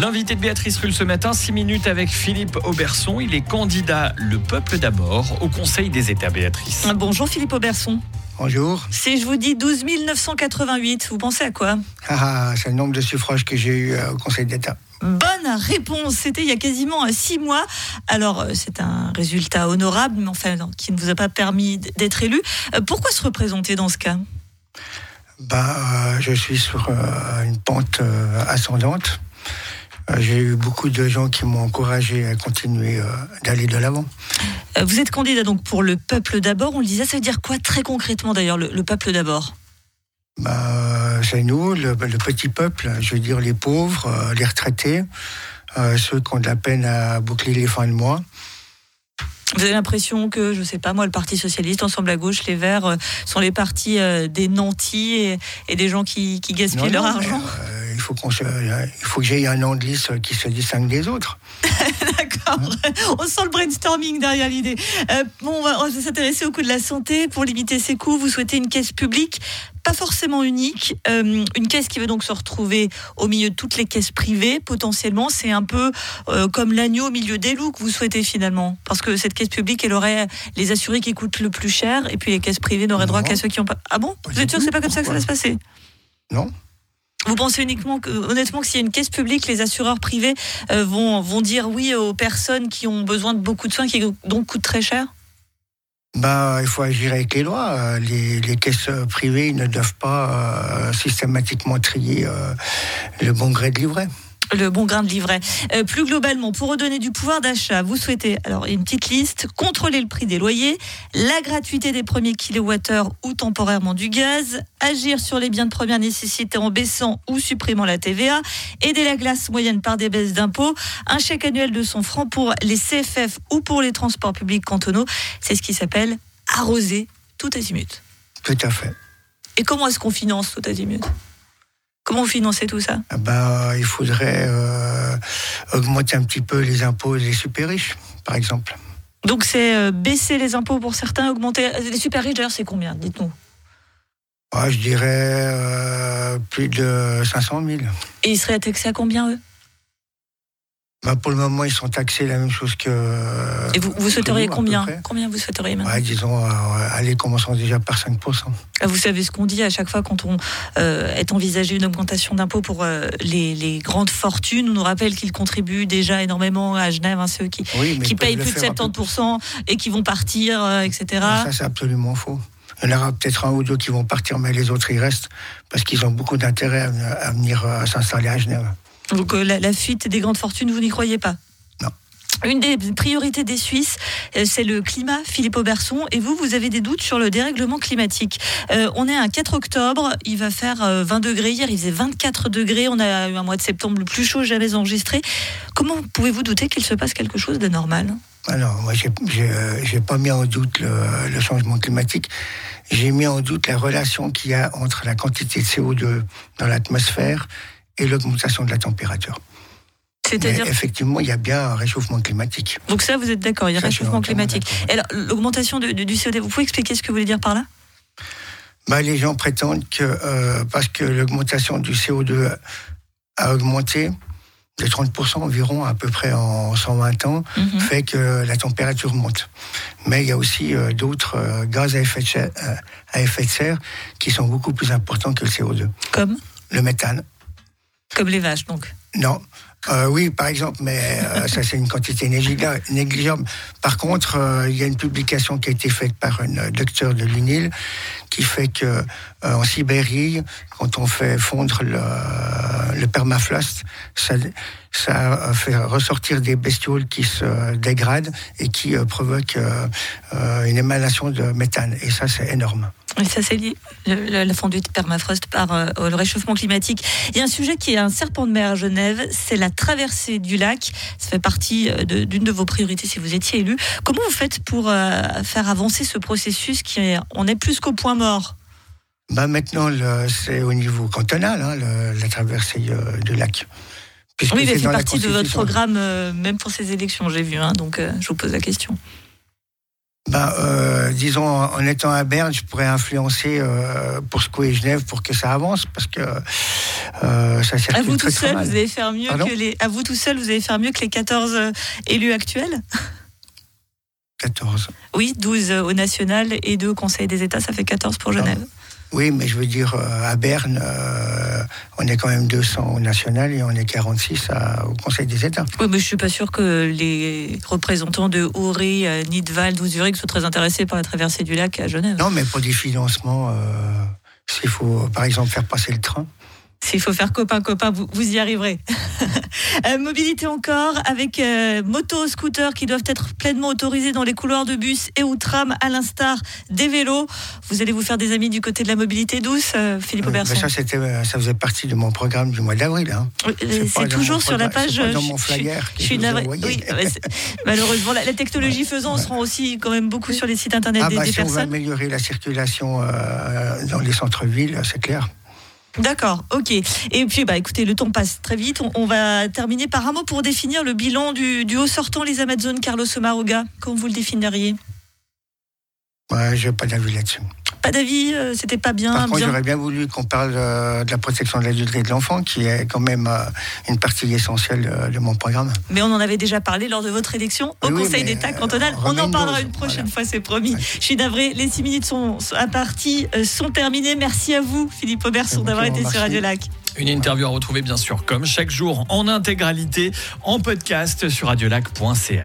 L'invité de Béatrice Rulle ce matin, 6 minutes avec Philippe Auberson. Il est candidat Le Peuple d'abord au Conseil des États, Béatrice. Bonjour Philippe Auberson. Bonjour. Si je vous dis 12 988, vous pensez à quoi? Ah, ah, C'est le nombre de suffrages que j'ai eu euh, au Conseil d'État. Bonne réponse, c'était il y a quasiment euh, six mois. Alors euh, c'est un résultat honorable, mais enfin qui ne vous a pas permis d'être élu. Pourquoi se représenter dans ce cas? Bah, Je suis sur une pente ascendante. Euh, j'ai eu beaucoup de gens qui m'ont encouragé à continuer euh, d'aller de l'avant. Euh, vous êtes candidat donc pour le peuple d'abord. On le disait, ça veut dire quoi très concrètement d'ailleurs, le, peuple d'abord? Bah, C'est nous, le, petit peuple, je veux dire les pauvres, les retraités, ceux qui ont de la peine à boucler les fins de mois. Vous avez l'impression que, je ne sais pas moi, le Parti Socialiste, Ensemble à gauche, les Verts, sont les partis des nantis et, des gens qui, gaspillent leur argent il faut qu'on il faut que j'aie un nom de liste qui se distingue des autres. D'accord. On sent le brainstorming derrière l'idée. Euh, bon, on va, s'intéresser au coût de la santé. Pour limiter ces coûts, vous souhaitez une caisse publique, pas forcément unique, euh, une caisse qui va donc se retrouver au milieu de toutes les caisses privées. Potentiellement, c'est un peu euh, comme l'agneau au milieu des loups que vous souhaitez finalement, parce que cette caisse publique, elle aurait les assurés qui coûtent le plus cher, et puis les caisses privées n'auraient droit qu'à ceux qui n'ont pas. Ah bon? Vous êtes sûr que c'est pas comme ça que ça va se passer? Non. Vous pensez uniquement que, honnêtement, que s'il y a une caisse publique, les assureurs privés euh, vont, vont dire oui aux personnes qui ont besoin de beaucoup de soins, qui donc coûtent très cher? Bah, il faut agir avec les lois. Les, les caisses privées ne doivent pas euh, systématiquement trier euh, le bon gré de livret le bon grain de livret. Euh, plus globalement, pour redonner du pouvoir d'achat, vous souhaitez alors une petite liste contrôler le prix des loyers, la gratuité des premiers kilowattheures ou temporairement du gaz, agir sur les biens de première nécessité en baissant ou supprimant la TVA, aider la classe moyenne par des baisses d'impôts, un chèque annuel de 100 francs pour les CFF ou pour les transports publics cantonaux. C'est ce qui s'appelle arroser tout azimut. Tout à fait. Et comment est-ce qu'on finance tout azimut? Comment vous financez tout ça? Bah, Il faudrait euh, augmenter un petit peu les impôts des super riches, par exemple. Donc c'est euh, baisser les impôts pour certains, augmenter... Les super riches, d'ailleurs, c'est combien? Dites-nous. Ah, je dirais euh, plus de 500 000. Et ils seraient taxés à combien, eux? Bah, pour le moment, ils sont taxés la même chose que. Et vous, vous souhaiteriez combien Combien vous souhaiteriez maintenant Disons, euh, allez, commençons déjà par 5%. Ah, vous savez ce qu'on dit à chaque fois quand on euh, est envisagé une augmentation d'impôts pour euh, les, grandes fortunes. On nous rappelle qu'ils contribuent déjà énormément à Genève, hein, ceux qui, qui payent plus de 70% et qui vont partir, etc. ça, c'est absolument faux. Il y en aura peut-être un ou deux qui vont partir, mais les autres, ils restent parce qu'ils ont beaucoup d'intérêt à, venir s'installer à Genève. Donc euh, la, fuite des grandes fortunes, vous n'y croyez pas Non. Une des priorités des Suisses, euh, c'est le climat, Philippe Auberson. Et vous, vous avez des doutes sur le dérèglement climatique. Euh, on est un 4 octobre, il va faire 20 degrés. Hier, il faisait 24 degrés. On a eu un mois de septembre le plus chaud jamais enregistré. Comment pouvez-vous douter qu'il se passe quelque chose de normal alors, moi, je n'ai pas mis en doute le, changement climatique. J'ai mis en doute la relation qu'il y a entre la quantité de CO2 dans l'atmosphère et l'augmentation de la température. C'est-à-dire Effectivement, il y a bien un réchauffement climatique. Donc ça, vous êtes d'accord, il y a un réchauffement climatique. Alors, l'augmentation du CO2, vous pouvez expliquer ce que vous voulez dire par là? Bah, Les gens prétendent que euh, parce que l'augmentation du CO2 a augmenté de 30% environ, à peu près en 120 ans, mhm. fait que la température monte. Mais il y a aussi euh, d'autres euh, gaz à effet, de serre, à effet de serre qui sont beaucoup plus importants que le CO2. Comme? Le méthane. Comme les vaches, donc Non. Euh, oui, par exemple, mais euh, ça c'est une quantité négligeable. Par contre, euh, il y a une publication qui a été faite par un docteur de l'UNIL qui fait que en Sibérie, quand on fait fondre le, permafrost, ça fait ressortir des bestioles qui se dégradent et qui provoquent une émanation de méthane. Et ça, c'est énorme. Ça, c'est lié, la fonte permafrost par euh, le réchauffement climatique. Il y a un sujet qui est un serpent de mer à Genève, c'est la traversée du lac. Ça fait partie euh, d'une de, vos priorités si vous étiez élu. Comment vous faites pour euh, faire avancer ce processus qui est, on est plus qu'au point mort? Bah Maintenant, c'est au niveau cantonal, hein, la traversée du lac. oui, mais c'est partie de votre programme, même pour ces élections, j'ai vu. Hein, donc, je vous pose la question. Ben, euh, disons, en étant à Berne, je pourrais influencer euh, pour secouer Genève pour que ça avance, parce que euh, ça circule à vous très, tout seul, mal. vous allez faire mieux Pardon que les. À vous tout seul, vous allez faire mieux que les 14 euh, élus actuels? 14. Oui, 12 au national et 2 au Conseil des États, ça fait 14 pour Genève. Oui, mais je veux dire, euh, à Berne, euh, on est quand même 200 au national et on est 46 à- au Conseil des États. Oui, mais je suis pas sûr que les représentants de Aury, euh, Nidwald ou Zurich soient très intéressés par la traversée du lac à Genève. Non, mais pour des financements, euh, s'il faut, par exemple, faire passer le train. S'il faut faire copain-copain, vous, vous y arriverez. Euh, mobilité encore, avec euh, moto, scooter qui doivent être pleinement autorisés dans les couloirs de bus et ou tram, à l'instar des vélos. Vous allez vous faire des amis du côté de la mobilité douce, euh, Philippe Auberson ça, faisait partie de mon programme du mois d'avril. hein. C'est toujours sur la page. pas dans mon flyer Je suis je envoyé. Oui, ouais, c'est- malheureusement, la, la technologie faisant, on se rend aussi quand même beaucoup sur les sites internet Ah des, bah, des si on personnes. améliorer la circulation dans les centres-villes, c'est clair. D'accord, ok. Et puis, bah, écoutez, le temps passe très vite. On, va terminer par un mot pour définir le bilan du, haut sortant, les Amazones, Carlos Omaruga. Comment vous le définiriez? Ouais, je n'ai pas d'avis là-dessus. Pas d'avis, euh, c'était pas bien. Par contre, bien. j'aurais bien voulu qu'on parle euh, de la protection de l'adulte et de l'enfant, qui est quand même euh, une partie essentielle euh, de mon programme. Mais on en avait déjà parlé lors de votre élection au Oui, Conseil d'État euh, cantonal. on en parlera une prochaine voilà. fois, c'est promis. Ouais. Je suis navrée, les six minutes sont, sont à partie, euh, sont terminées. Merci à vous, Philippe Auberson, d'avoir été sur. Radio Lac. Une interview à retrouver bien sûr comme chaque jour en intégralité en podcast sur radiolac.ca.